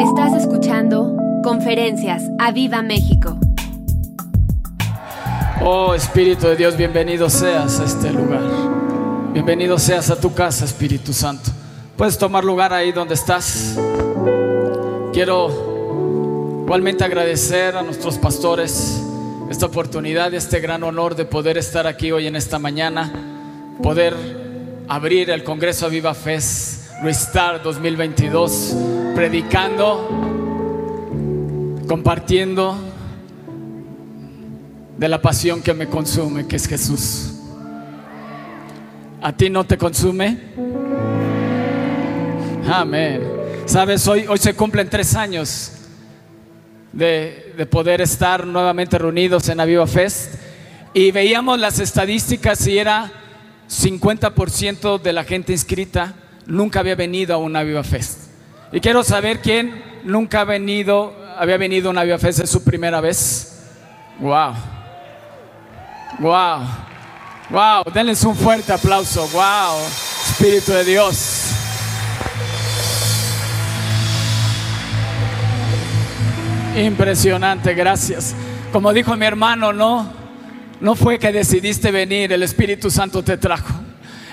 Estás escuchando Conferencias a Viva México. Oh Espíritu de Dios, bienvenido seas a este lugar. Bienvenido seas a tu casa, Espíritu Santo. Puedes tomar lugar ahí donde estás. Quiero igualmente agradecer a nuestros pastores esta oportunidad y este gran honor de poder estar aquí hoy en esta mañana, poder abrir el Congreso a Viva Fest Restart 2022, predicando, compartiendo de la pasión que me consume, que es Jesús. ¿A ti no te consume? Amén. Sabes, hoy, hoy se cumplen tres años de, de poder estar nuevamente reunidos en Aviva Fest y veíamos las estadísticas y era 50% de la gente inscrita nunca había venido a una Aviva Fest. Y quiero saber quién nunca ha venido, había venido a una Aviva Fest, es su primera vez. Wow. Wow. Wow. Denles un fuerte aplauso. Wow. Espíritu de Dios. Impresionante, gracias. Como dijo mi hermano, no, no fue que decidiste venir, el Espíritu Santo te trajo.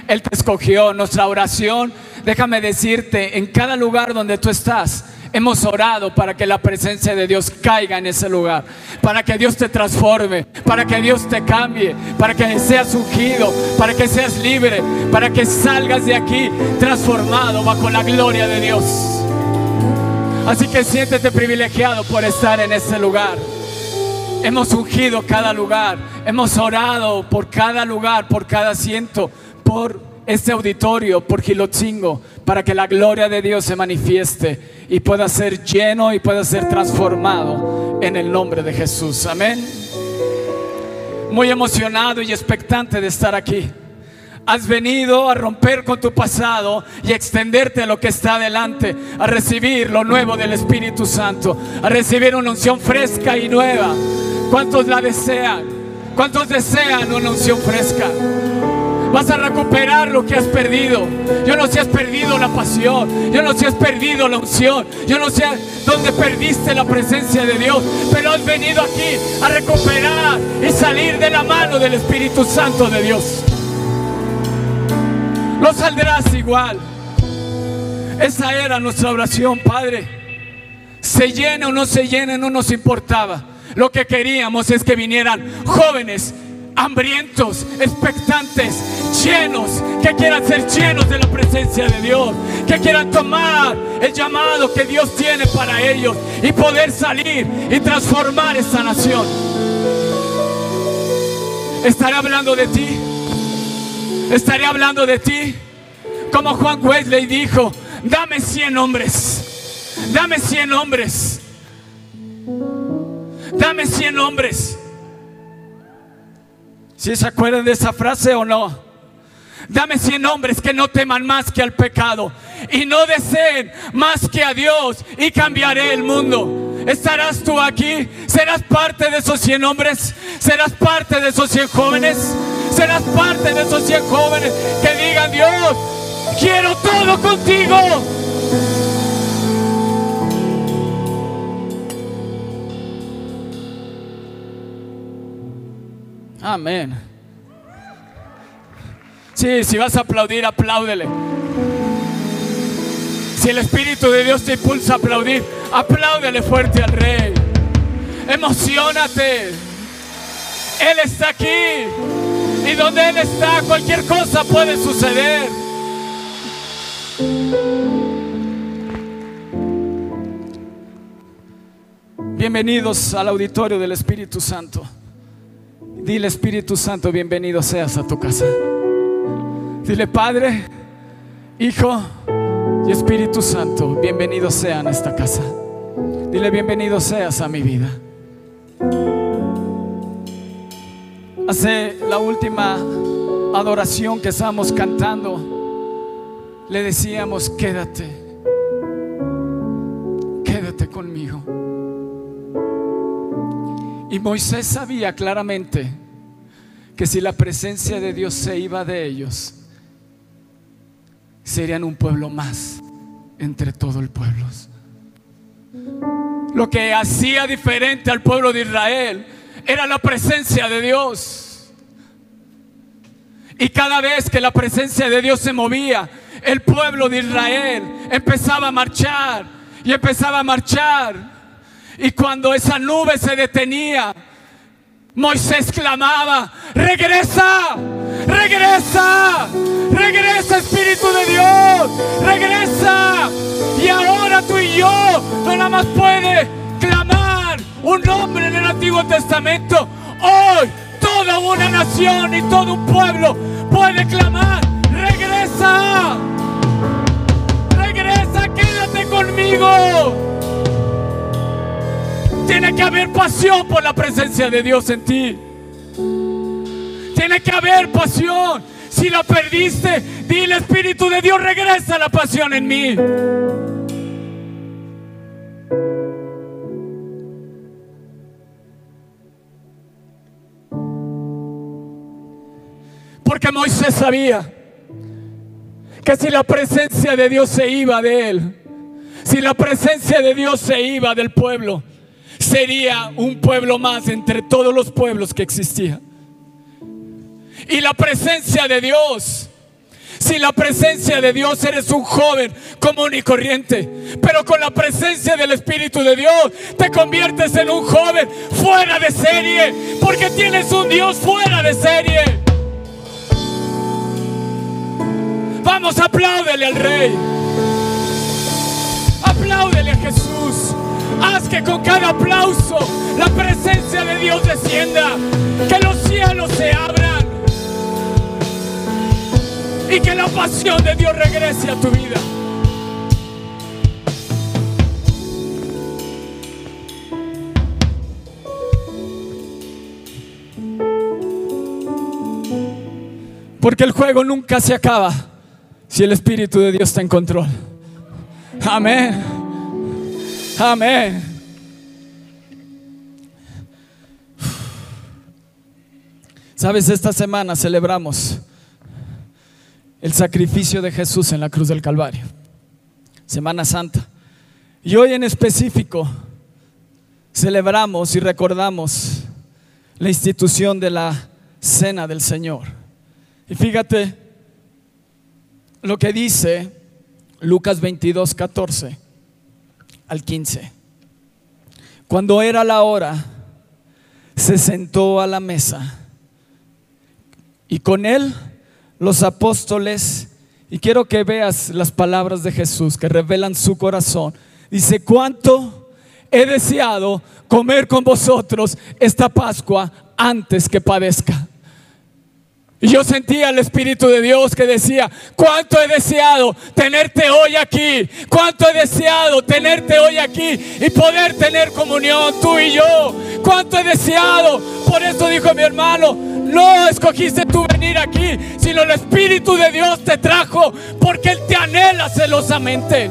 Él te escogió. Nuestra oración, déjame decirte, en cada lugar donde tú estás, hemos orado para que la presencia de Dios caiga en ese lugar, para que Dios te transforme, para que Dios te cambie, para que seas ungido, para que seas libre, para que salgas de aquí transformado bajo la gloria de Dios. Así que siéntete privilegiado por estar en este lugar. Hemos ungido cada lugar, hemos orado por cada lugar, por cada asiento, este auditorio, por Gilotzingo, para que la gloria de Dios se manifieste y pueda ser lleno y pueda ser transformado en el nombre de Jesús. Amén. Muy emocionado y expectante de estar aquí. Has venido a romper con tu pasado y extenderte a lo que está adelante, a recibir lo nuevo del Espíritu Santo, a recibir una unción fresca y nueva. ¿Cuántos la desean? ¿Cuántos desean una unción fresca? Vas a recuperar lo que has perdido. Yo no sé si has perdido la pasión. Yo no sé si has perdido la unción. Yo no sé dónde perdiste la presencia de Dios. Pero has venido aquí a recuperar y salir de la mano del Espíritu Santo de Dios. No saldrás igual. Esa era nuestra oración, Padre. Se llene o no se llene, no nos importaba. Lo que queríamos es que vinieran jóvenes hambrientos, expectantes, llenos, que quieran ser llenos de la presencia de Dios, que quieran tomar el llamado que Dios tiene para ellos y poder salir y transformar esta nación. Estaré hablando de ti, estaré hablando de ti, como Juan Wesley dijo, dame 100 hombres, dame 100 hombres, dame 100 hombres. Si se acuerdan de esa frase o no? Dame 100 hombres que no teman más que al pecado y no deseen más que a Dios y cambiaré el mundo. ¿Estarás tú aquí? ¿Serás parte de esos 100 hombres? ¿Serás parte de esos 100 jóvenes? ¿Serás parte de esos 100 jóvenes que digan, Dios, quiero todo contigo? Amén. Sí, si vas a aplaudir, apláudele. Si el Espíritu de Dios te impulsa a aplaudir, apláudele fuerte al Rey. Emocionate. Él está aquí. Y donde Él está, cualquier cosa puede suceder. Bienvenidos al auditorio del Espíritu Santo. Dile Espíritu Santo, bienvenido seas a tu casa. Dile Padre, Hijo y Espíritu Santo, bienvenido sean a esta casa. Dile bienvenido seas a mi vida. Hace la última adoración que estábamos cantando, le decíamos, quédate, quédate Y Moisés sabía claramente que si la presencia de Dios se iba de ellos, serían un pueblo más entre todo el pueblo. Lo que hacía diferente al pueblo de Israel era la presencia de Dios. Y cada vez que la presencia de Dios se movía, el pueblo de Israel empezaba a marchar y empezaba a marchar. Y cuando esa nube se detenía, Moisés clamaba, regresa, regresa, regresa Espíritu de Dios, regresa. Y ahora tú y yo no nada más puede clamar un nombre en el Antiguo Testamento. Hoy toda una nación y todo un pueblo puede clamar, regresa, regresa, quédate conmigo. Tiene que haber pasión por la presencia de Dios en ti. Tiene que haber pasión. Si la perdiste, dile Espíritu de Dios, regresa la pasión en mí. Porque Moisés sabía que si la presencia de Dios se iba de él, si la presencia de Dios se iba del pueblo, sería un pueblo más entre todos los pueblos que existían. Y la presencia de Dios, si la presencia de Dios eres un joven común y corriente, pero con la presencia del Espíritu de Dios te conviertes en un joven fuera de serie, porque tienes un Dios fuera de serie. Vamos, apláudele al Rey. Apláudele a Jesús. Haz que con cada aplauso la presencia de Dios descienda. Que los cielos se abran. Y que la pasión de Dios regrese a tu vida. Porque el juego nunca se acaba si el Espíritu de Dios está en control. Amén. Amén. Sabes, esta semana celebramos el sacrificio de Jesús en la cruz del Calvario. Semana Santa. Y hoy en específico celebramos y recordamos la institución de la cena del Señor. Y fíjate lo que dice Lucas 22, 14 al 15. Cuando era la hora, se sentó a la mesa y con él los apóstoles, y quiero que veas las palabras de Jesús que revelan su corazón. Dice, ¿cuánto he deseado comer con vosotros esta Pascua antes que padezca? Y yo sentía el Espíritu de Dios que decía, cuánto he deseado tenerte hoy aquí, cuánto he deseado tenerte hoy aquí y poder tener comunión tú y yo, cuánto he deseado. Por eso dijo mi hermano, no escogiste tú venir aquí, sino el Espíritu de Dios te trajo porque Él te anhela celosamente.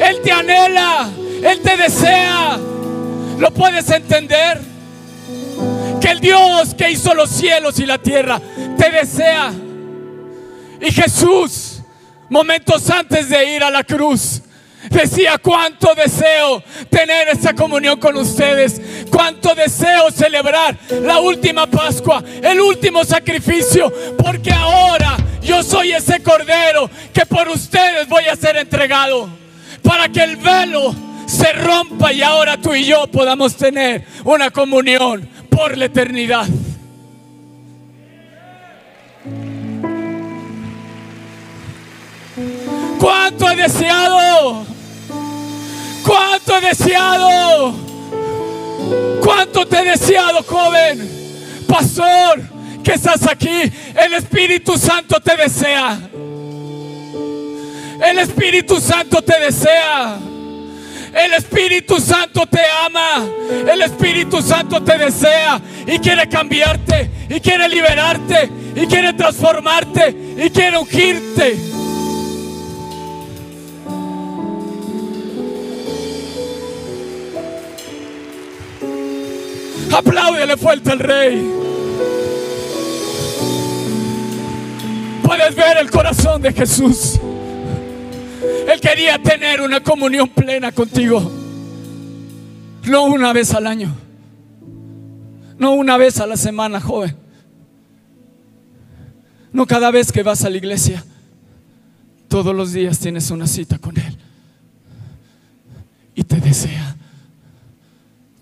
Él te anhela, Él te desea. ¿Lo puedes entender? Que el Dios que hizo los cielos y la tierra te desea. Y Jesús, momentos antes de ir a la cruz, decía cuánto deseo tener esa comunión con ustedes, cuánto deseo celebrar la última Pascua, el último sacrificio, porque ahora yo soy ese cordero que por ustedes voy a ser entregado, para que el velo se rompa y ahora tú y yo podamos tener una comunión por la eternidad. ¿Cuánto he deseado? ¿Cuánto he deseado? ¿Cuánto te he deseado, joven? Pastor, que estás aquí. El Espíritu Santo te desea. El Espíritu Santo te desea. El Espíritu Santo te ama. El Espíritu Santo te desea y quiere cambiarte y quiere liberarte y quiere transformarte y quiere ungirte. Apláudele fuerte al rey. Puedes ver el corazón de Jesús. Él quería tener una comunión plena contigo. No una vez al año. No una vez a la semana, joven. No cada vez que vas a la iglesia. Todos los días tienes una cita con Él. Y te desea.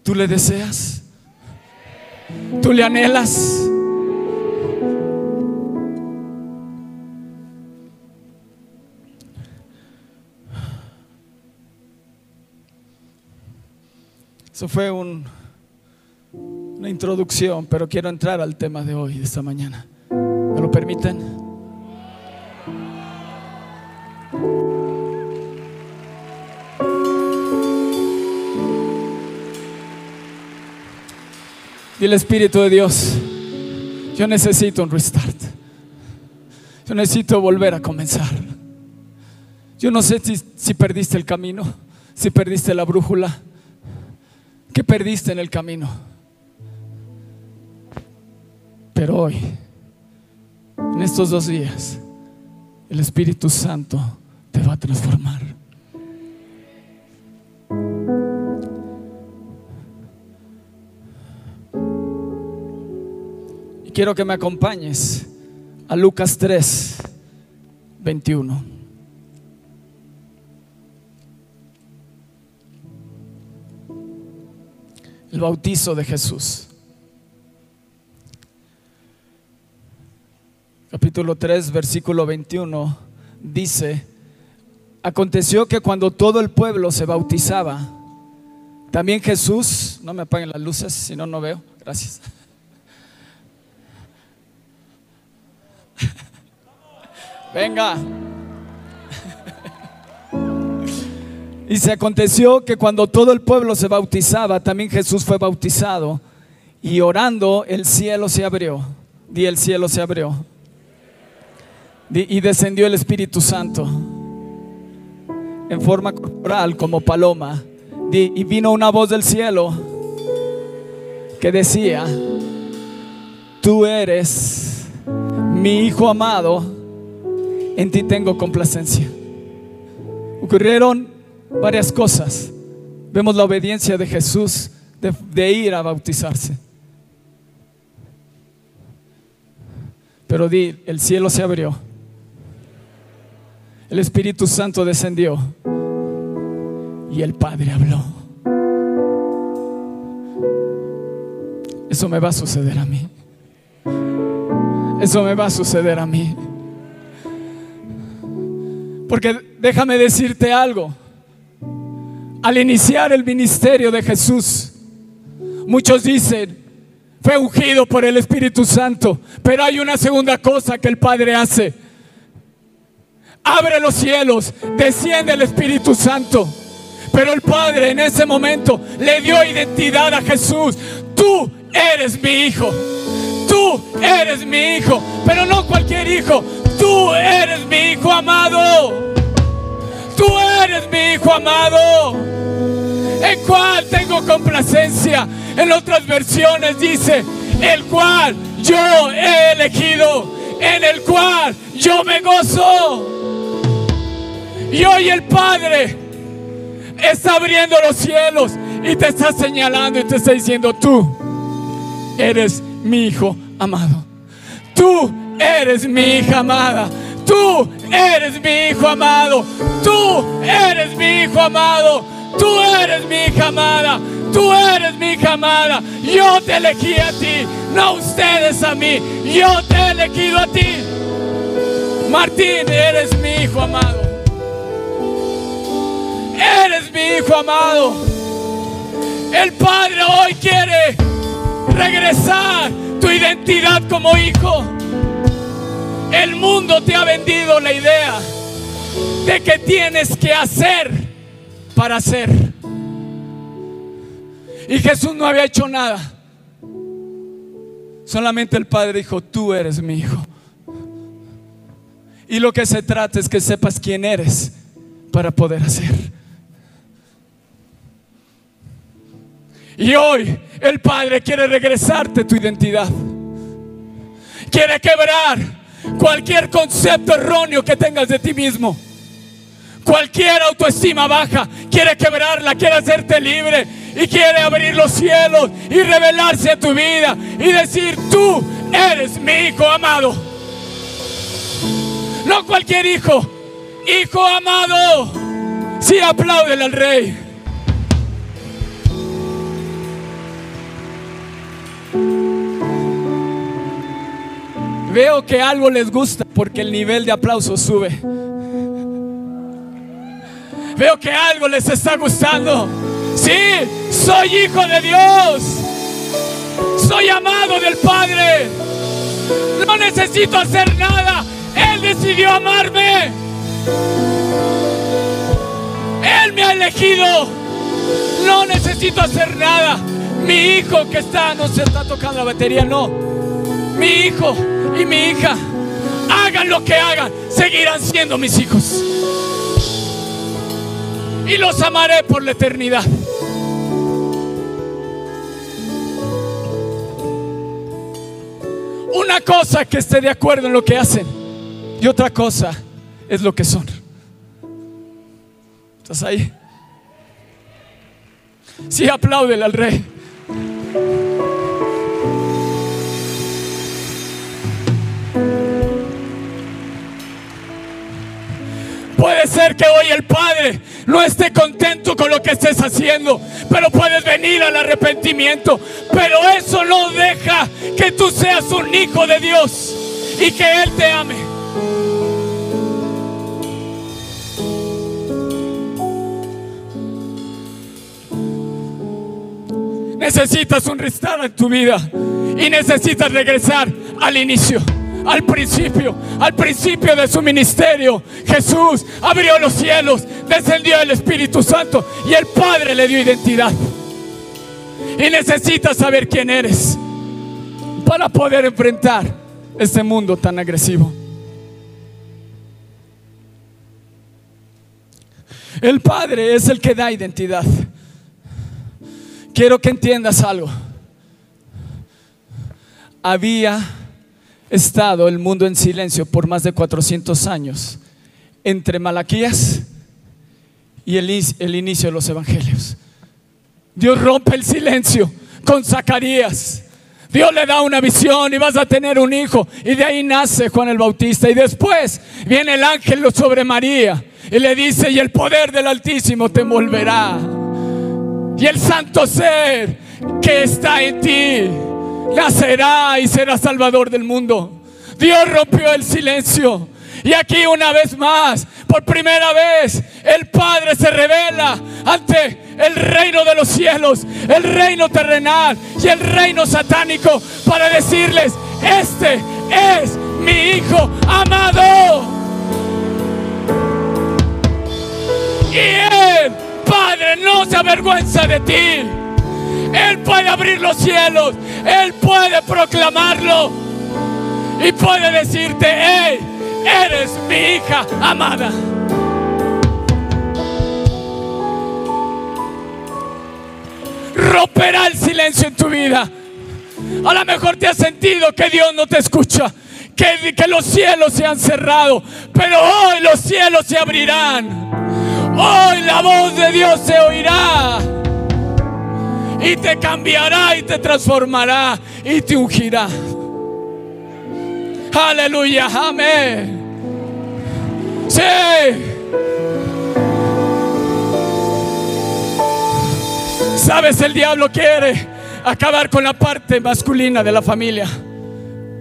¿Tú le deseas? ¿Tú le anhelas? Eso fue un, una introducción, pero quiero entrar al tema de hoy, de esta mañana. ¿Me lo permiten? Dile Espíritu de Dios, yo necesito un restart. Yo necesito volver a comenzar. Yo no sé si, si perdiste el camino, si perdiste la brújula. ¿Qué perdiste en el camino? Pero hoy, en estos dos días, el Espíritu Santo te va a transformar. Y quiero que me acompañes a Lucas 3, 21. Bautizo de Jesús. Capítulo 3, versículo 21 dice, aconteció que cuando todo el pueblo se bautizaba, también Jesús, no me apaguen las luces, si no, no veo, gracias. Venga. Y se aconteció que cuando todo el pueblo se bautizaba, también Jesús fue bautizado. Y orando, el cielo se abrió. Di el cielo se abrió. y descendió el Espíritu Santo en forma corporal como paloma. y vino una voz del cielo que decía, tú eres mi Hijo amado, en ti tengo complacencia. Ocurrieron varias cosas. Vemos la obediencia de Jesús de, ir a bautizarse. Pero di, el cielo se abrió. El Espíritu Santo descendió. Y el Padre habló. Eso me va a suceder a mí. Eso me va a suceder a mí. Porque déjame decirte algo al iniciar el ministerio de Jesús. Muchos dicen, fue ungido por el Espíritu Santo, pero hay una segunda cosa que el Padre hace. Abre los cielos, desciende el Espíritu Santo. Pero el Padre en ese momento le dio identidad a Jesús. Tú eres mi hijo. Tú eres mi hijo. Pero no cualquier hijo. Tú eres mi hijo amado. Tú eres mi hijo amado, en cual tengo complacencia. En otras versiones dice, el cual yo he elegido, en el cual yo me gozo. Y hoy el Padre está abriendo los cielos y te está señalando y te está diciendo, tú eres mi hijo amado. Tú eres mi hija amada. Tú eres mi hijo amado. Tú eres mi hijo amado. Tú eres mi hija amada. Tú eres mi hija amada. Yo te elegí a ti, no ustedes a mí. Yo te he elegido a ti. Martín, eres mi hijo amado. Eres mi hijo amado. El Padre hoy quiere regresar tu identidad como hijo. El mundo te ha vendido la idea de que tienes que hacer para hacer. Y Jesús no había hecho nada. Solamente el Padre dijo, tú eres mi hijo. Y lo que se trata es que sepas quién eres para poder hacer. Y hoy el Padre quiere regresarte tu identidad. Quiere quebrar cualquier concepto erróneo que tengas de ti mismo. Cualquier autoestima baja quiere quebrarla, quiere hacerte libre y quiere abrir los cielos y revelarse a tu vida y decir, tú eres mi hijo amado. No cualquier hijo, hijo amado. Sí, apláudele al rey. Veo que algo les gusta porque el nivel de aplauso sube. Veo que algo les está gustando. Sí, soy hijo de Dios. Soy amado del Padre. No necesito hacer nada. Él decidió amarme. Él me ha elegido. No necesito hacer nada. Mi hijo que está, no se está tocando la batería, no. Mi hijo y mi hija, hagan lo que hagan, seguirán siendo mis hijos. Y los amaré por la eternidad. Una cosa que esté de acuerdo en lo que hacen y otra cosa es lo que son. ¿Estás ahí? Sí, apláudele al rey. Puede ser que hoy el Padre no esté contento con lo que estés haciendo, pero puedes venir al arrepentimiento. Pero eso no deja que tú seas un hijo de Dios y que Él te ame. Necesitas un restart en tu vida y necesitas regresar al inicio al principio, al principio de su ministerio. Jesús abrió los cielos, descendió el Espíritu Santo y el Padre le dio identidad. Y necesitas saber quién eres para poder enfrentar este mundo tan agresivo. El Padre es el que da identidad. Quiero que entiendas algo. Había estado el mundo en silencio por más de 400 años entre Malaquías y el, el inicio de los evangelios. Dios rompe el silencio con Zacarías. Dios le da una visión y vas a tener un hijo. Y de ahí nace Juan el Bautista. Y después viene el ángel sobre María y le dice, y el poder del Altísimo te envolverá. Y el santo ser que está en ti nacerá y será salvador del mundo. Dios rompió el silencio. Y aquí una vez más, por primera vez, el Padre se revela ante el reino de los cielos, el reino terrenal y el reino satánico para decirles, este es mi Hijo amado. Y Él, Padre, no se avergüenza de ti. Él puede abrir los cielos, Él puede proclamarlo y puede decirte, hey, eres mi hija amada. Romperá el silencio en tu vida. A lo mejor te has sentido que Dios no te escucha, que, que los cielos se han cerrado, pero hoy los cielos se abrirán. Hoy la voz de Dios se oirá y te cambiará y te transformará y te ungirá. Aleluya, amén. Sí. Sabes, el diablo quiere acabar con la parte masculina de la familia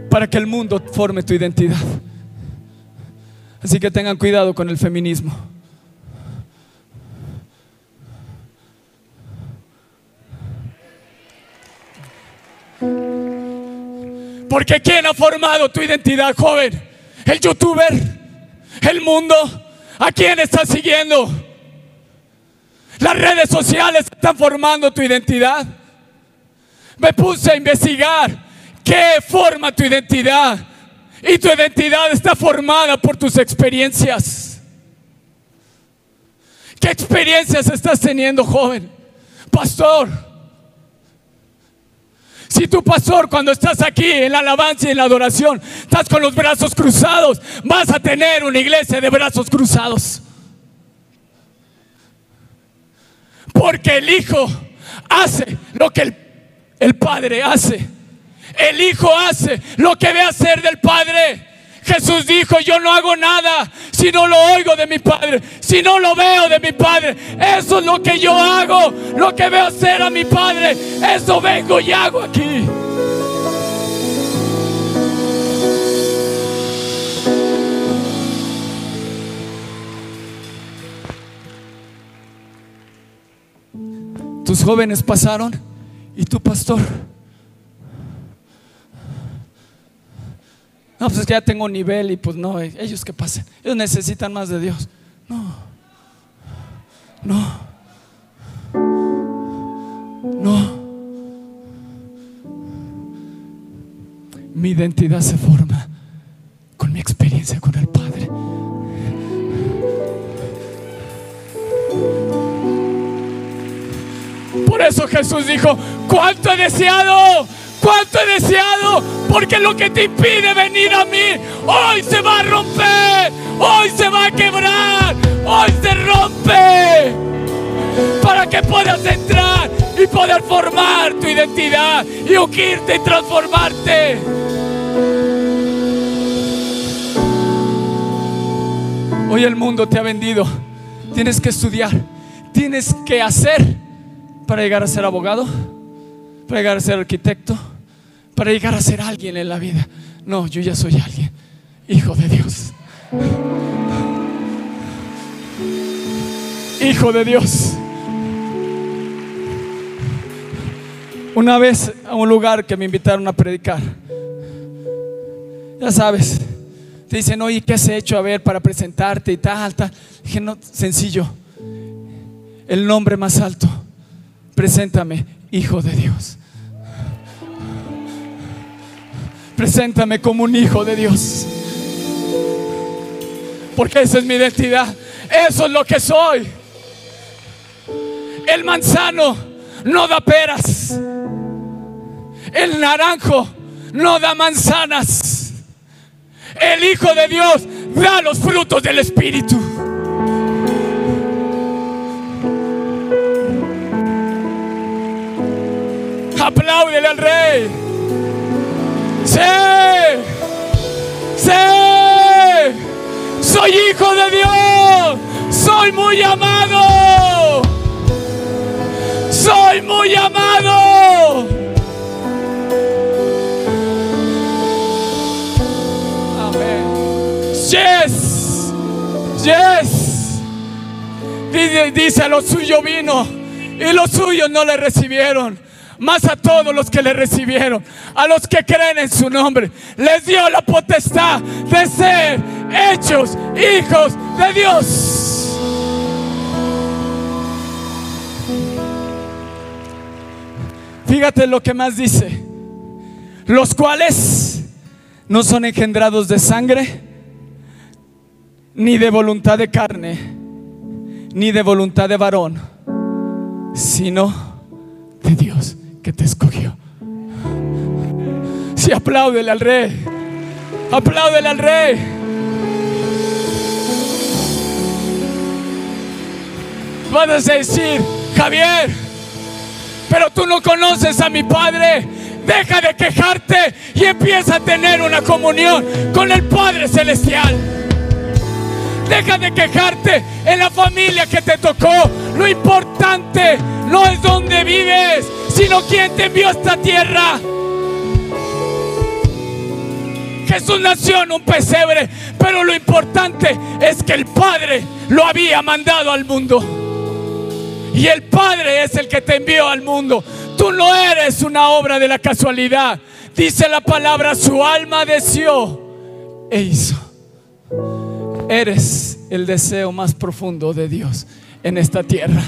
para que el mundo forme tu identidad. Así que tengan cuidado con el feminismo. Porque ¿quién ha formado tu identidad, joven? ¿El youtuber? ¿El mundo? ¿A quién estás siguiendo? Las redes sociales están formando tu identidad. Me puse a investigar qué forma tu identidad. Y tu identidad está formada por tus experiencias. ¿Qué experiencias estás teniendo, joven? Pastor. Si tu pastor cuando estás aquí en la alabanza y en la adoración, estás con los brazos cruzados, vas a tener una iglesia de brazos cruzados. Porque el Hijo hace lo que el, el Padre hace. El Hijo hace lo que ve hacer del Padre. Jesús dijo, yo no hago nada si no lo oigo de mi Padre, si no lo veo de mi Padre. Eso es lo que yo hago, lo que veo hacer a mi Padre. Eso vengo y hago aquí. Tus jóvenes pasaron y tu pastor. No, pues es que ya tengo nivel y pues no, eh, ellos que pasen. Ellos necesitan más de Dios. No. No. No. Mi identidad se forma con mi experiencia con el Padre. Por eso Jesús dijo, ¿cuánto he deseado? ¿Cuánto he deseado? Porque lo que te impide venir a mí, hoy se va a romper, hoy se va a quebrar, hoy se rompe. Para que puedas entrar y poder formar tu identidad y unirte y transformarte. Hoy el mundo te ha vendido. Tienes que estudiar. Tienes que hacer para llegar a ser abogado, para llegar a ser arquitecto, para llegar a ser alguien en la vida. No, yo ya soy alguien, hijo de Dios. Hijo de Dios. Una vez a un lugar que me invitaron a predicar. Ya sabes, te dicen, oye, ¿qué has hecho a ver para presentarte y tal, tal? Dije, no, sencillo. El nombre más alto preséntame, hijo de Dios. Preséntame como un hijo de Dios. Porque esa es mi identidad. Eso es lo que soy. El manzano no da peras. El naranjo no da manzanas. El Hijo de Dios da los frutos del Espíritu. Apláudele al rey. Sí. Sí. Soy hijo de Dios. Soy muy amado. Soy muy amado. Amén. Yes. Yes. Dice, dice a lo suyo vino y los suyos no le recibieron más a todos los que le recibieron, a los que creen en su nombre, les dio la potestad de ser hechos hijos de Dios. Fíjate lo que más dice, los cuales no son engendrados de sangre, ni de voluntad de carne, ni de voluntad de varón, sino de Dios que te escogió. Si sí, apláudele al rey, apláudele al rey. Vas a decir, Javier, pero tú no conoces a mi padre. Deja de quejarte y empieza a tener una comunión con el Padre Celestial. Deja de quejarte en la familia que te tocó. Lo importante no es donde vives, sino quién te envió a esta tierra. Jesús nació en un pesebre, pero lo importante es que el Padre lo había mandado al mundo. Y el Padre es el que te envió al mundo. Tú no eres una obra de la casualidad. Dice la palabra, su alma deseó e hizo. Eres el deseo más profundo de Dios en esta tierra.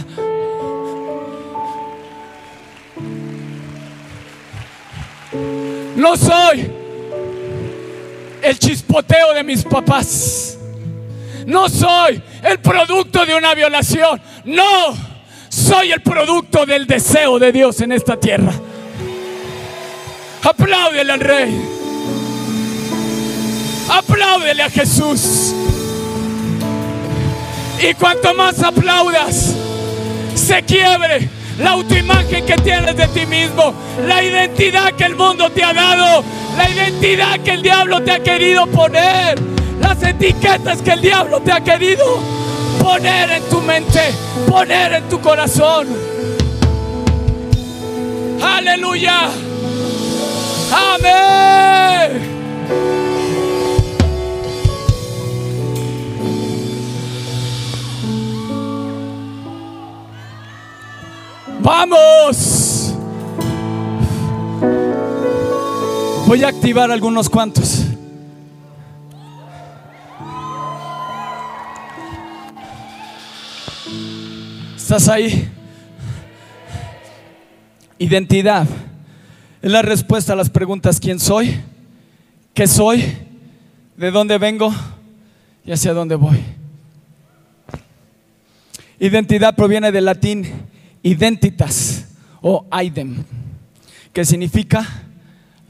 No soy el chispoteo de mis papás. No soy el producto de una violación. No, soy el producto del deseo de Dios en esta tierra. Apláudele al rey. Apláudele a Jesús. Y cuanto más aplaudas, se quiebre la autoimagen que tienes de ti mismo, la identidad que el mundo te ha dado, la identidad que el diablo te ha querido poner, las etiquetas que el diablo te ha querido poner en tu mente, poner en tu corazón. Aleluya. Amén. Vamos. Voy a activar algunos cuantos. ¿Estás ahí? Identidad. Es la respuesta a las preguntas ¿quién soy? ¿Qué soy? ¿De dónde vengo? ¿Y hacia dónde voy? Identidad proviene del latín identitas o idem, que significa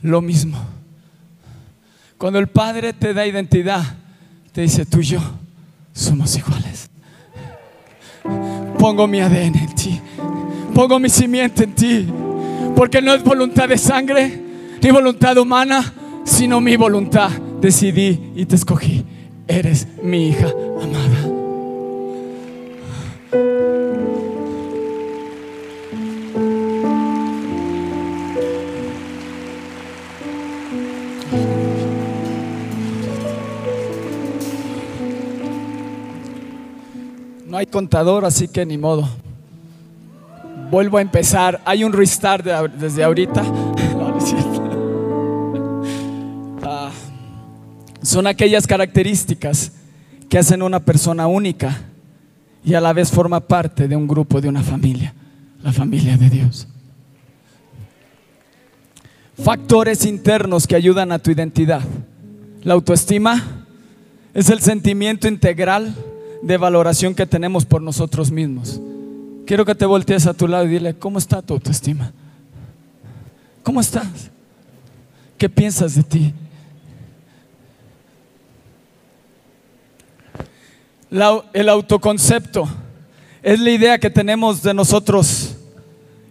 lo mismo. Cuando el Padre te da identidad, te dice tú y yo somos iguales. Pongo mi ADN en ti, pongo mi simiente en ti, porque no es voluntad de sangre ni voluntad humana, sino mi voluntad. Decidí y te escogí. Eres mi hija amada. Hay contador, así que ni modo. Vuelvo a empezar. Hay un restart desde ahorita. Ah, son aquellas características que hacen una persona única y a la vez forma parte de un grupo, de una familia, la familia de Dios. Factores internos que ayudan a tu identidad. La autoestima es el sentimiento integral de valoración que tenemos por nosotros mismos. Quiero que te voltees a tu lado y dile, ¿cómo está tu autoestima? ¿Cómo estás? ¿Qué piensas de ti? el autoconcepto es la idea que tenemos de nosotros.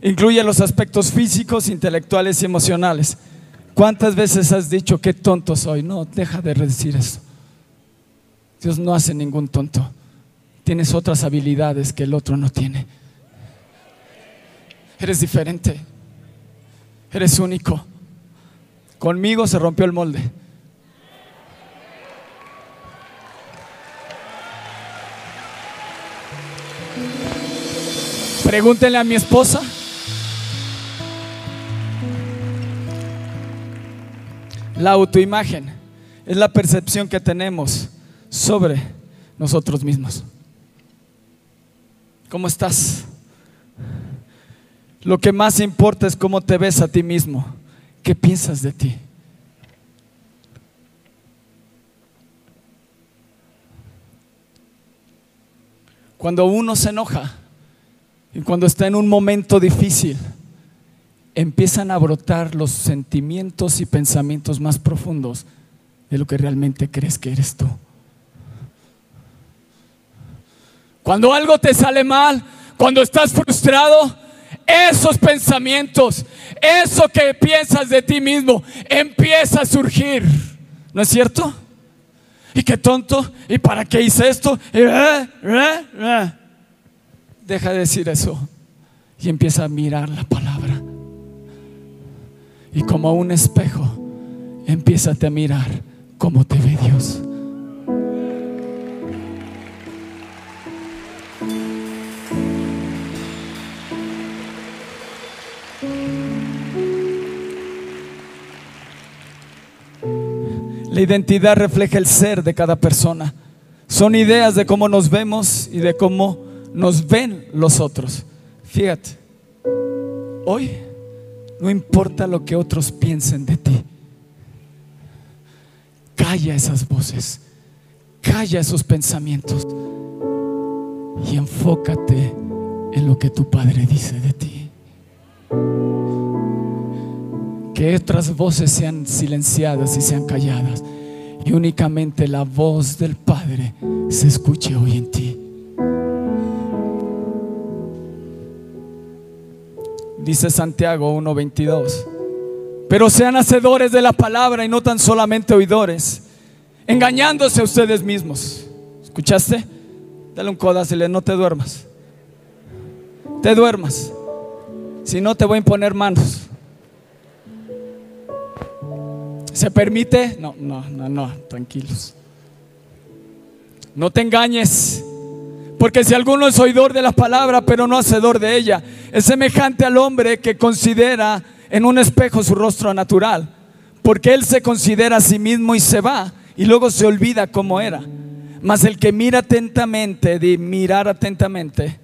Incluye los aspectos físicos, intelectuales y emocionales. ¿Cuántas veces has dicho qué tonto soy? No, deja de decir eso. Dios no hace ningún tonto tienes otras habilidades que el otro no tiene. Eres diferente. Eres único. Conmigo se rompió el molde. Pregúntenle a mi esposa. La autoimagen es la percepción que tenemos sobre nosotros mismos. ¿Cómo estás? Lo que más importa es cómo te ves a ti mismo. ¿Qué piensas de ti? Cuando uno se enoja y cuando está en un momento difícil, empiezan a brotar los sentimientos y pensamientos más profundos de lo que realmente crees que eres tú. Cuando algo te sale mal, cuando estás frustrado, esos pensamientos, eso que piensas de ti mismo, empieza a surgir. ¿No es cierto? Y qué tonto, ¿y para qué hice esto? Eh, eh, eh. Deja de decir eso y empieza a mirar la palabra. Y como un espejo, empieza a mirar cómo te ve Dios. La identidad refleja el ser de cada persona. Son ideas de cómo nos vemos y de cómo nos ven los otros. Fíjate, hoy no importa lo que otros piensen de ti. Calla esas voces, calla esos pensamientos y enfócate en lo que tu Padre dice de ti. Que otras voces sean silenciadas y sean calladas y únicamente la voz del Padre se escuche hoy en ti. dice Santiago 1.22. Pero sean hacedores de la palabra y no tan solamente oidores, engañándose a ustedes mismos. ¿Escuchaste? Dale un codacele, no te duermas. Te duermas. Si no, te voy a imponer manos. ¿Se permite? No, no, no, no, tranquilos. No te engañes. Porque si alguno es oidor de la palabra, pero no hacedor de ella, es semejante al hombre que considera en un espejo su rostro natural. Porque él se considera a sí mismo y se va, y luego se olvida cómo era. Mas el que mira atentamente, de mirar atentamente,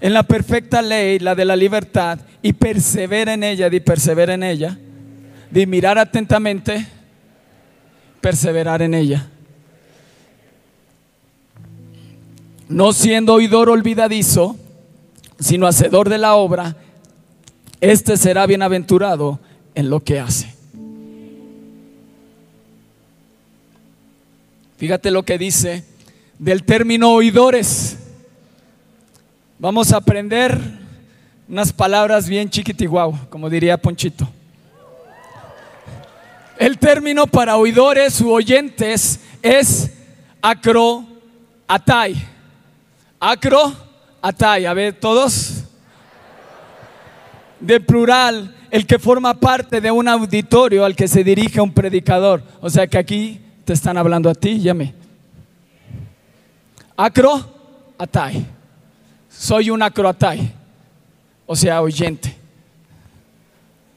en la perfecta ley, la de la libertad, y persevera en ella, de persevera en ella, de mirar atentamente, perseverar en ella. No siendo oidor olvidadizo, sino hacedor de la obra, este será bienaventurado en lo que hace. Fíjate lo que dice del término oidores. Vamos a aprender unas palabras bien chiquitiguau, como diría Ponchito. El término para oidores u oyentes es acroatai. Acroatai, a ver todos. De plural, el que forma parte de un auditorio al que se dirige un predicador. O sea que aquí te están hablando a ti, llame. Acroatai. Soy un acroatai, o sea, oyente.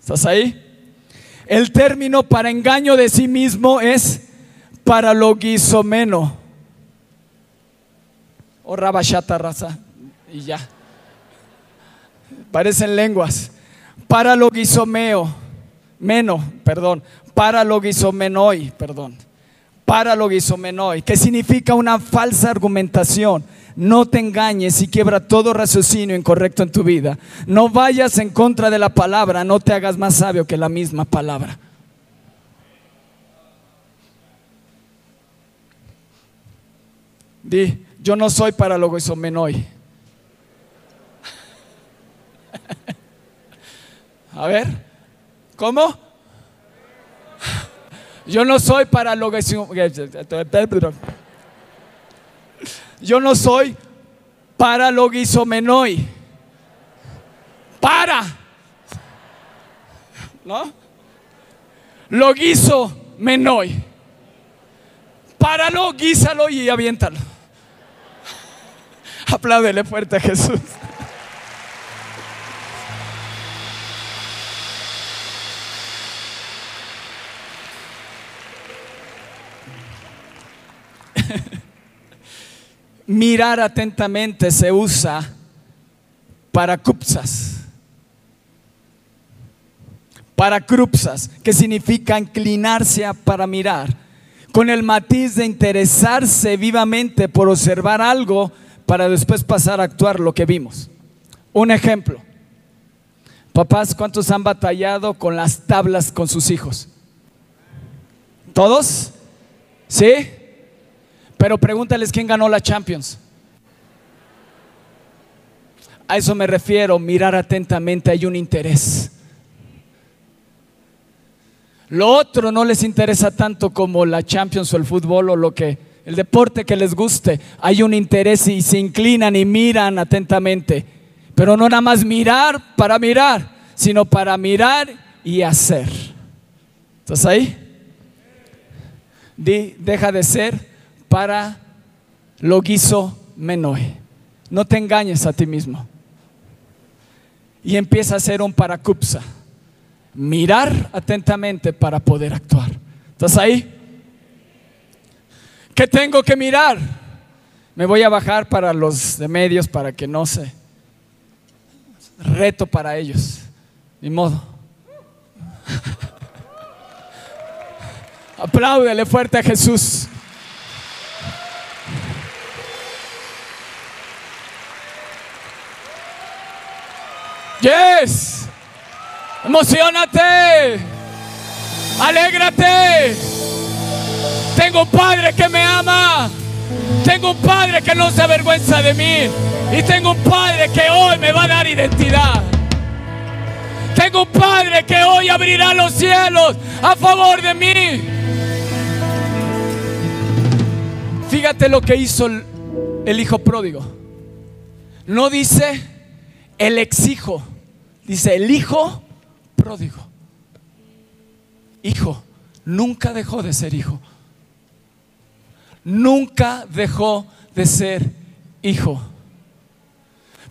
¿Estás ahí? El término para engaño de sí mismo es paralogisomeno. O rabashata raza. Y ya. Parecen lenguas. Paralogisomeo. Meno, perdón. Paralogisomenoi, perdón. Paralogisomenoi, que significa una falsa argumentación no te engañes y quiebra todo raciocinio incorrecto en tu vida. No vayas en contra de la palabra, no te hagas más sabio que la misma palabra. Di, yo no soy para lo hoy. A ver, ¿cómo? Yo no soy para lo yo no soy para logisomenoi. Para. ¿No? Logiso menoi. Páralo, guísalo y aviéntalo. Apláudele fuerte a Jesús. Mirar atentamente se usa para cupsas. Para crupsas, que significa inclinarse para mirar, con el matiz de interesarse vivamente por observar algo para después pasar a actuar lo que vimos. Un ejemplo. Papás, ¿cuántos han batallado con las tablas con sus hijos? ¿Todos? ¿Sí? Pero pregúntales quién ganó la Champions. A eso me refiero, mirar atentamente, hay un interés. Lo otro no les interesa tanto como la Champions o el fútbol o lo que el deporte que les guste. Hay un interés y se inclinan y miran atentamente. Pero no nada más mirar para mirar, sino para mirar y hacer. ¿Estás ahí? deja de ser para lo guiso menoi. No te engañes a ti mismo. Y empieza a ser un paracupsa. Mirar atentamente para poder actuar. ¿Estás ahí? ¿Qué tengo que mirar? Me voy a bajar para los de medios para que no se reto para ellos. Ni modo. Apláudele fuerte a Jesús. Yes. Emocionate. Alégrate. Tengo un padre que me ama. Tengo un padre que no se avergüenza de mí. Y tengo un padre que hoy me va a dar identidad. Tengo un Padre que hoy abrirá los cielos a favor de mí. Fíjate lo que hizo el, el hijo pródigo. No dice el exijo, dice el hijo pródigo. Hijo, nunca dejó de ser hijo. Nunca dejó de ser hijo.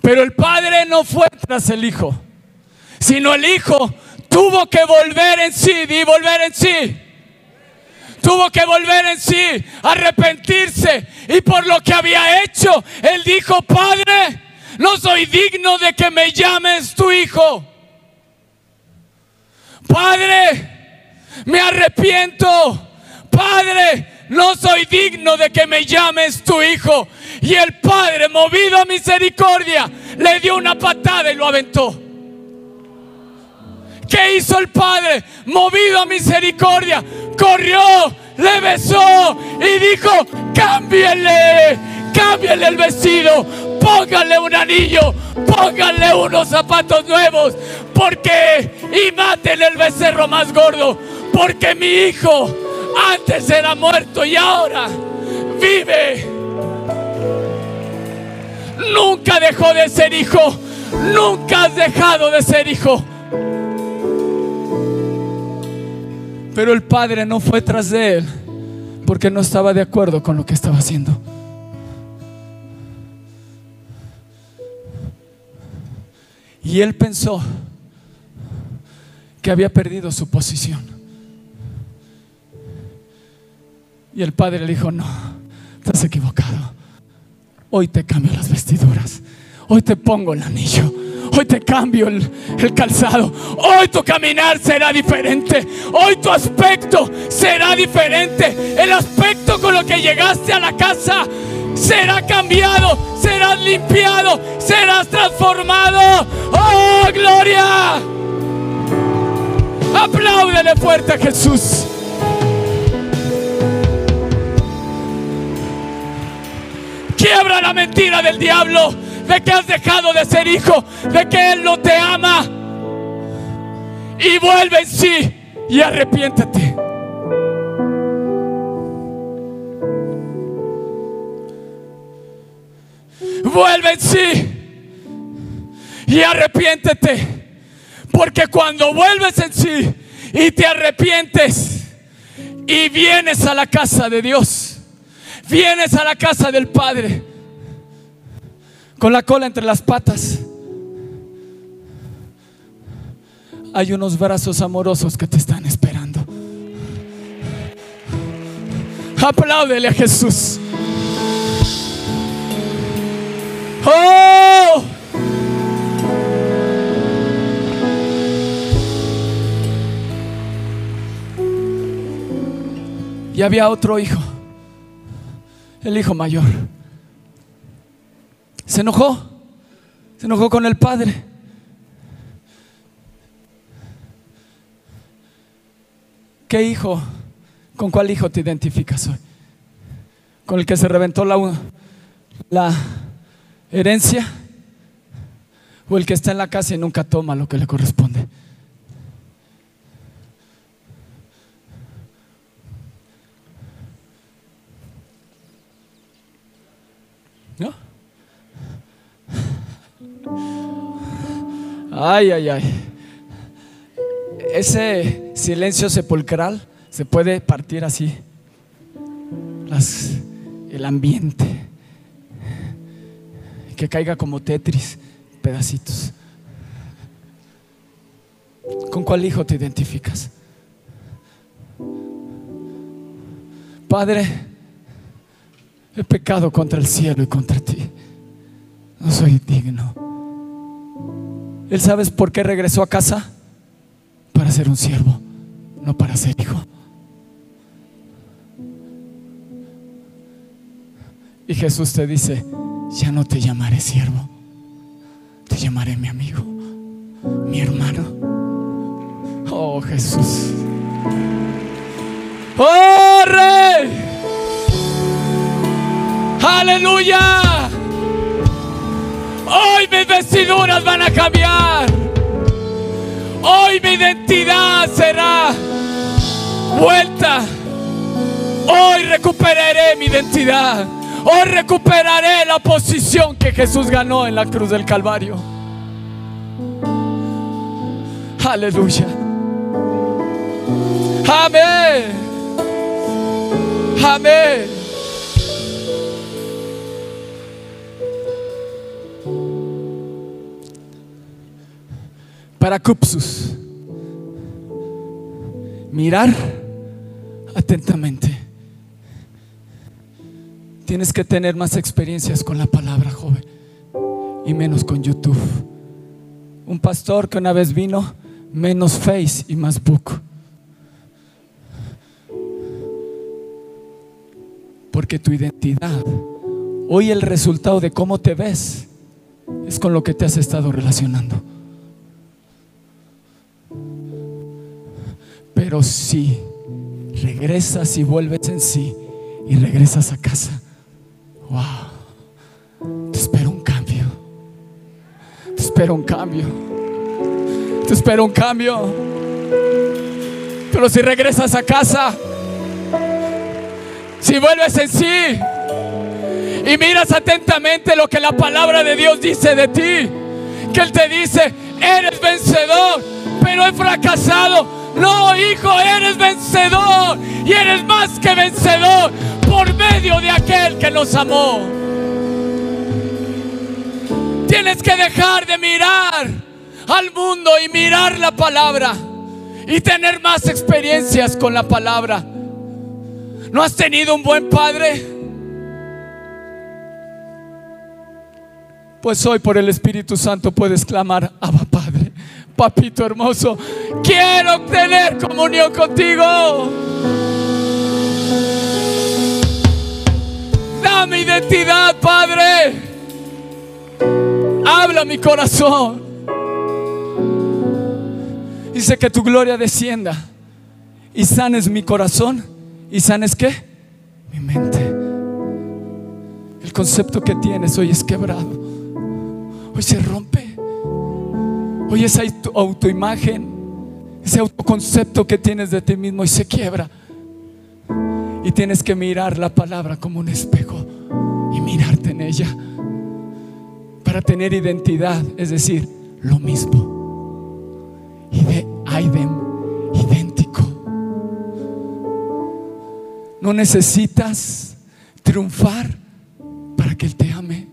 Pero el padre no fue tras el hijo, sino el hijo tuvo que volver en sí, y volver en sí. Tuvo que volver en sí, arrepentirse. Y por lo que había hecho, él dijo, Padre, no soy digno de que me llames tu hijo. Padre, me arrepiento. Padre, no soy digno de que me llames tu hijo. Y el padre, movido a misericordia, le dio una patada y lo aventó. ¿Qué hizo el padre? Movido a misericordia, corrió, le besó y dijo, cámbiale, cámbiale el vestido, póngale un anillo, póngale unos zapatos nuevos, porque y maten el becerro más gordo, porque mi hijo antes era muerto y ahora vive. Nunca dejó de ser hijo. Nunca has dejado de ser hijo. Pero el padre no fue tras de él porque no estaba de acuerdo con lo que estaba haciendo. Y él pensó que había perdido su posición. Y el padre le dijo, no, estás equivocado. Hoy te cambio las vestiduras. Hoy te pongo el anillo. Hoy te cambio el, el, calzado. Hoy tu caminar será diferente. Hoy tu aspecto será diferente. El aspecto con lo que llegaste a la casa será cambiado. Serás limpiado. Serás transformado. ¡Oh, gloria! Apláudele fuerte a Jesús. Quiebra la mentira del diablo de que has dejado de ser hijo, de que Él no te ama. Y vuelve en sí y arrepiéntete. Vuelve en sí y arrepiéntete. Porque cuando vuelves en sí y te arrepientes y vienes a la casa de Dios, vienes a la casa del Padre con la cola entre las patas. Hay unos brazos amorosos que te están esperando. Apláudele a Jesús. ¡Oh! Y había otro hijo el hijo mayor. Se enojó, se enojó con el padre. ¿Qué hijo? ¿Con cuál hijo te identificas hoy? ¿Con el que se reventó la, la herencia? ¿O el que está en la casa y nunca toma lo que le corresponde? ¿No? Ay, ay, ay. Ese silencio sepulcral se puede partir así. Las, el ambiente. Que caiga como Tetris, pedacitos. ¿Con cuál hijo te identificas? Padre, He pecado contra el cielo y contra ti. No soy digno. ¿Él sabes por qué regresó a casa? Para ser un siervo, no para ser hijo. Y Jesús te dice, ya no te llamaré siervo, te llamaré mi amigo, mi hermano. Oh Jesús. Oh Rey. Aleluya. Hoy mis vestiduras van a cambiar. Hoy mi identidad será vuelta. Hoy recuperaré mi identidad. Hoy recuperaré la posición que Jesús ganó en la cruz del Calvario. Aleluya. Amén. Amén. Para Cupsus, mirar atentamente. Tienes que tener más experiencias con la palabra, joven, y menos con YouTube. Un pastor que una vez vino, menos face y más book. Porque tu identidad, hoy el resultado de cómo te ves, es con lo que te has estado relacionando. Pero si regresas y vuelves en sí y regresas a casa, wow, te espero un cambio. Te espero un cambio. Te espero un cambio. Pero si regresas a casa, si vuelves en sí y miras atentamente lo que la palabra de Dios dice de ti, que Él te dice, eres vencedor, pero he fracasado no, hijo, eres vencedor y eres más que vencedor por medio de aquel que nos amó. Tienes que dejar de mirar al mundo y mirar la palabra y tener más experiencias con la palabra. ¿No has tenido un buen padre? Pues hoy por el Espíritu Santo puedes clamar, Abba Padre papito hermoso, quiero tener comunión contigo. Dame identidad, Padre. Habla mi corazón. Dice que tu gloria descienda y sanes mi corazón y sanes qué? Mi mente. El concepto que tienes hoy es quebrado. Hoy se rompe. Hoy esa autoimagen, ese autoconcepto que tienes de ti mismo y se quiebra. Y tienes que mirar la palabra como un espejo y mirarte en ella para tener identidad, es decir, lo mismo. Y de Aidem, idéntico. No necesitas triunfar para que Él te ame.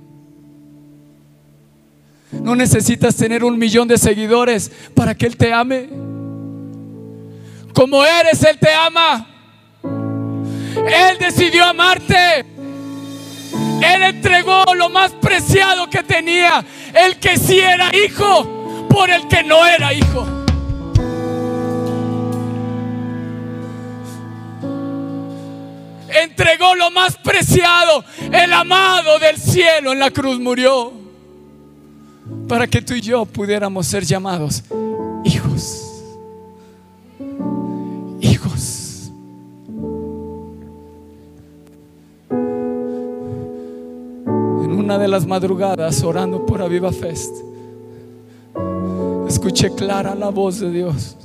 No necesitas tener un millón de seguidores para que Él te ame. Como eres, Él te ama. Él decidió amarte. Él entregó lo más preciado que tenía, el que sí era hijo, por el que no era hijo. Entregó lo más preciado, el amado del cielo en la cruz murió para que tú y yo pudiéramos ser llamados hijos. Hijos. En una de las madrugadas orando por Aviva Fest, escuché clara la voz de Dios.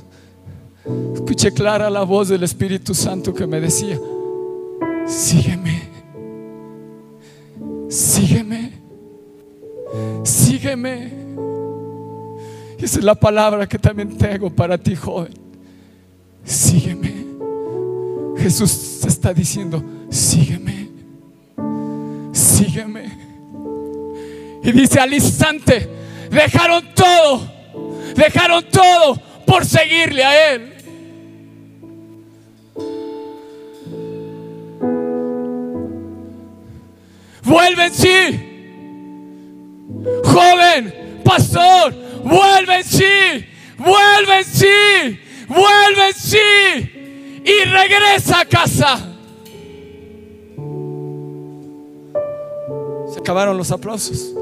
Escuché clara la voz del Espíritu Santo que me decía, sígueme, sígueme sígueme. Esa es la palabra que también tengo para ti, joven. Sígueme. Jesús está diciendo, sígueme. Sígueme. Y dice al instante, dejaron todo, dejaron todo por seguirle a Él. Vuelven sí Joven, pastor, vuelve en sí, vuelve en sí, vuelve en sí y regresa a casa. Se acabaron los aplausos.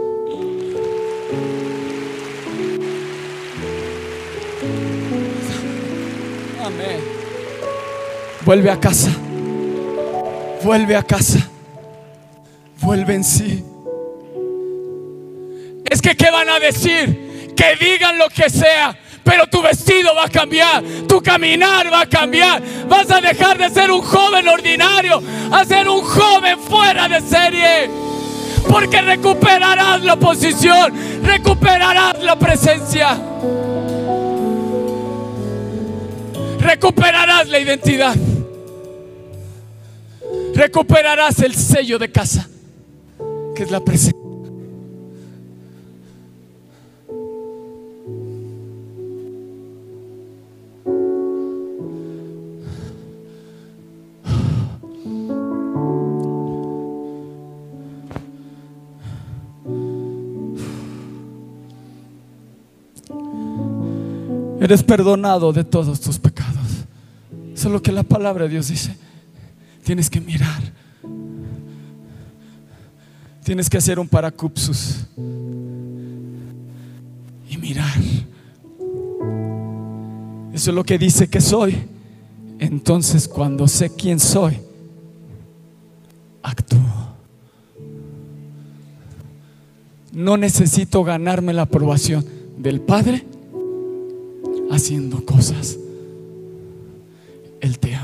Amén. Vuelve a casa. Vuelve a casa. Vuelve en sí. Es que, ¿qué van a decir? Que digan lo que sea, pero tu vestido va a cambiar, tu caminar va a cambiar. Vas a dejar de ser un joven ordinario a ser un joven fuera de serie. Porque recuperarás la posición, recuperarás la presencia. Recuperarás la identidad. Recuperarás el sello de casa, que es la presencia. Eres perdonado de todos tus pecados. Eso es lo que la palabra de Dios dice. Tienes que mirar. Tienes que hacer un paracupsus y mirar. Eso es lo que dice que soy. Entonces cuando sé quién soy, actúo. No necesito ganarme la aprobación del Padre haciendo cosas. Él te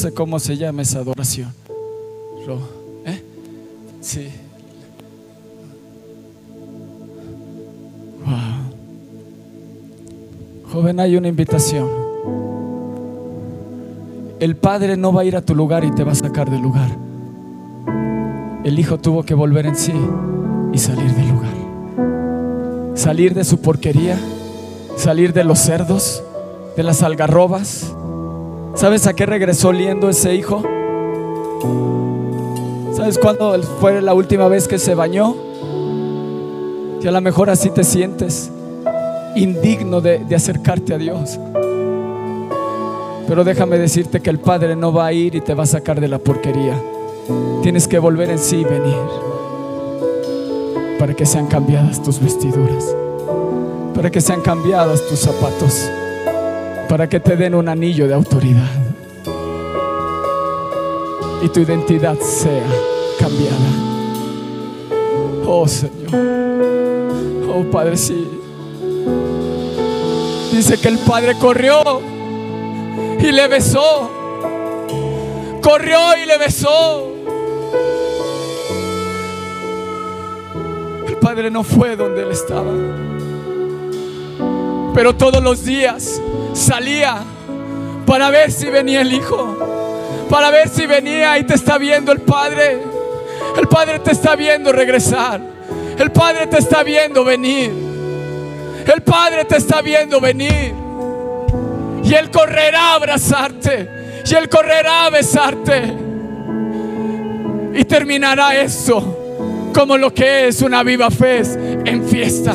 sé cómo se llama esa adoración. ¿eh? Sí. Joven, hay una invitación. El Padre no va a ir a tu lugar y te va a sacar del lugar. El Hijo tuvo que volver en sí y salir del lugar. Salir de su porquería, salir de los cerdos, de las algarrobas. ¿Sabes a qué regresó oliendo ese hijo? ¿Sabes cuándo fue la última vez que se bañó? Y a lo mejor así te sientes indigno de, de acercarte a Dios. Pero déjame decirte que el Padre no va a ir y te va a sacar de la porquería. Tienes que volver en sí y venir para que sean cambiadas tus vestiduras, para que sean cambiadas tus zapatos, para que te den un anillo de autoridad y tu identidad sea cambiada. Oh Señor, oh Padre, sí. Dice que el Padre corrió y le besó. Corrió y le besó. El Padre no fue donde él estaba. Pero todos los días salía para ver si venía el Hijo. Para ver si venía y te está viendo el Padre. El Padre te está viendo regresar. El Padre te está viendo venir. El Padre te está viendo venir. Y Él correrá a abrazarte. Y Él correrá a besarte. Y terminará eso como lo que es una viva fe en fiesta.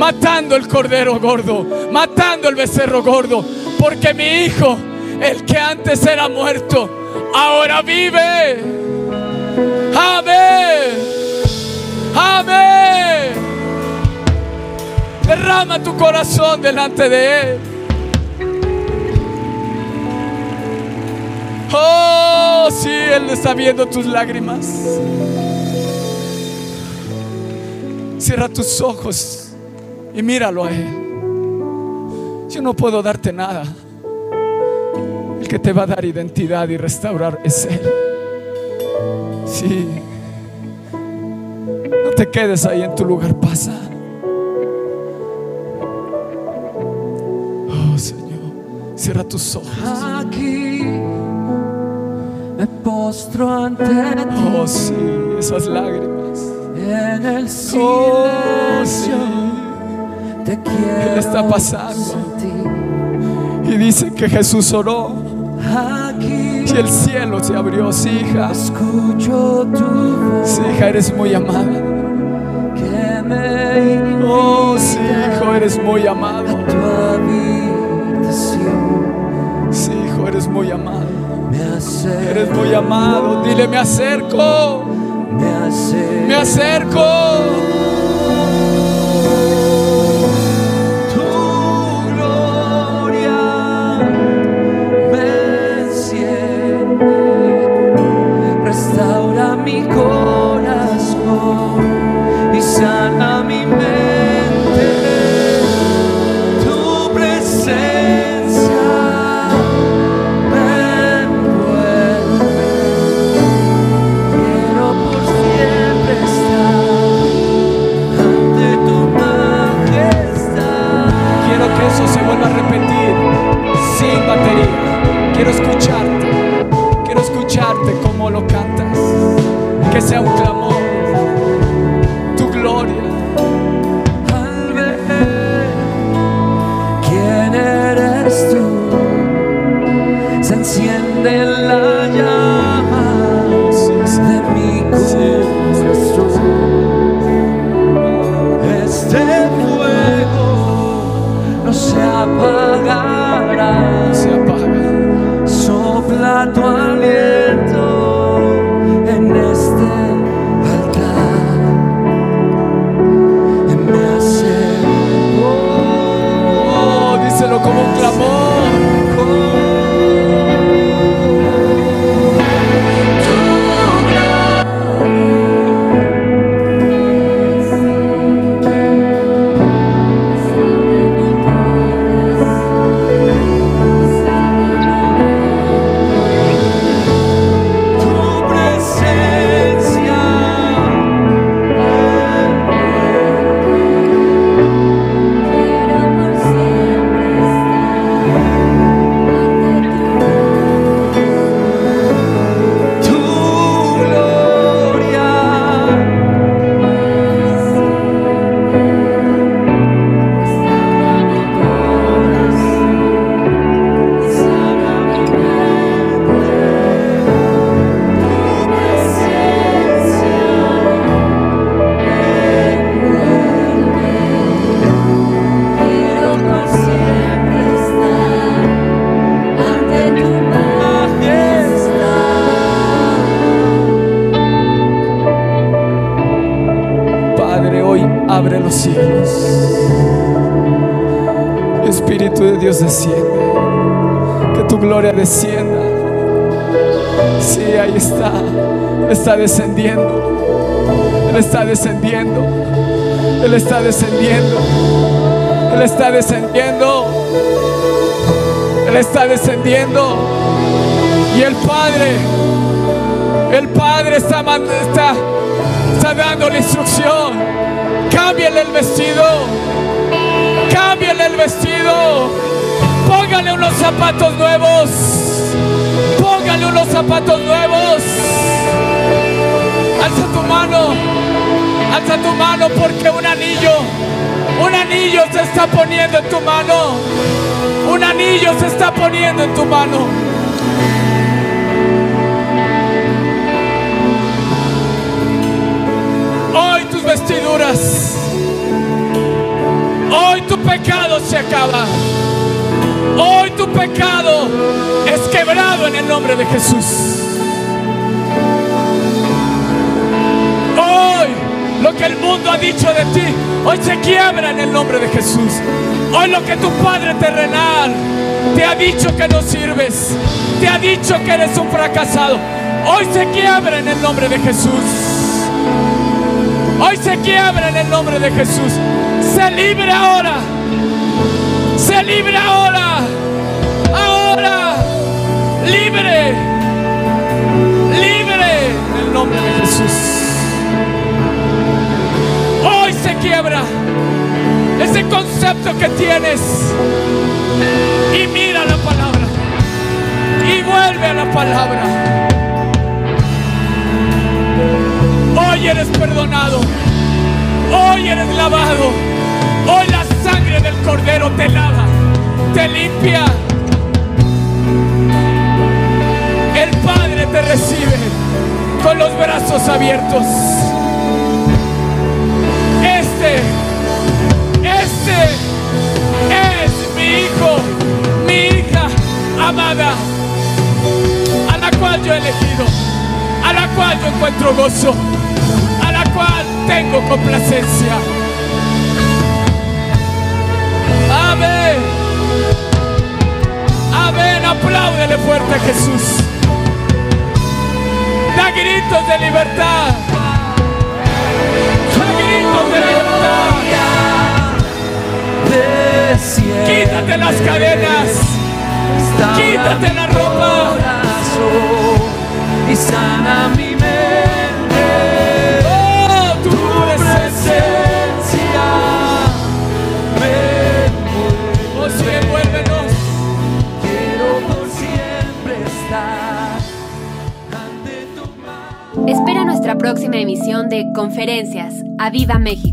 Matando el cordero gordo. Matando el becerro gordo. Porque mi hijo, el que antes era muerto, ahora vive. Amén. Amén. Derrama tu corazón delante de Él. Oh, sí, Él está viendo tus lágrimas. Cierra tus ojos y míralo a Él. Yo no puedo darte nada. El que te va a dar identidad y restaurar es Él. Sí. No te quedes ahí en tu lugar, pasa. Oh Señor, cierra tus ojos. Aquí me postro ante ti Oh sí, esas lágrimas. en el Oh silencio. sí. Te quiero Él está pasando. Y dice que Jesús oró y el cielo se abrió. Sí, hija. escucho tu Sí, hija, eres muy amada. que me Oh, sí, hijo, eres muy amado. Sí, hijo, eres muy amado. Me acerco, Eres muy amado. Dile, me acerco. me acerco. Los cielos. Espíritu de Dios desciende. Que tu gloria descienda. Sí, ahí está. Está descendiendo. Él está descendiendo. Él está descendiendo. Él está descendiendo. Él está descendiendo. Y el Padre, el Padre está, está, está dando la instrucción. Cámbiale el vestido. Cámbiale el vestido. Póngale unos zapatos nuevos. Póngale unos zapatos nuevos. Alza tu mano. Alza tu mano porque un anillo, un anillo se está poniendo en tu mano. Un anillo se está poniendo en tu mano. Vestiduras. Hoy tu pecado se acaba. Hoy tu pecado es quebrado en el nombre de Jesús. Hoy lo que el mundo ha dicho de ti, hoy se quiebra en el nombre de Jesús. Hoy lo que tu Padre terrenal te ha dicho que no sirves, te ha dicho que eres un fracasado, hoy se quiebra en el nombre de Jesús. Hoy se quiebra en el nombre de Jesús. Se libre ahora. Se libre ahora. Ahora. Libre. Libre en el nombre de Jesús. Hoy se quiebra ese concepto que tienes. Y mira la palabra. Y vuelve a la palabra. Hoy eres perdonado. Hoy eres lavado. Hoy la sangre del cordero te lava, te limpia. El Padre te recibe con los brazos abiertos. Este, este es mi hijo, mi hija amada, a la cual yo he elegido, a la cual yo encuentro gozo tengo complacencia. Amén. Amén. Apláudele fuerte a Jesús. Da gritos de libertad. Da gritos de libertad. Quítate las cadenas. Quítate la ropa. y sana mi próxima emisión de Conferencias. ¡A Viva México!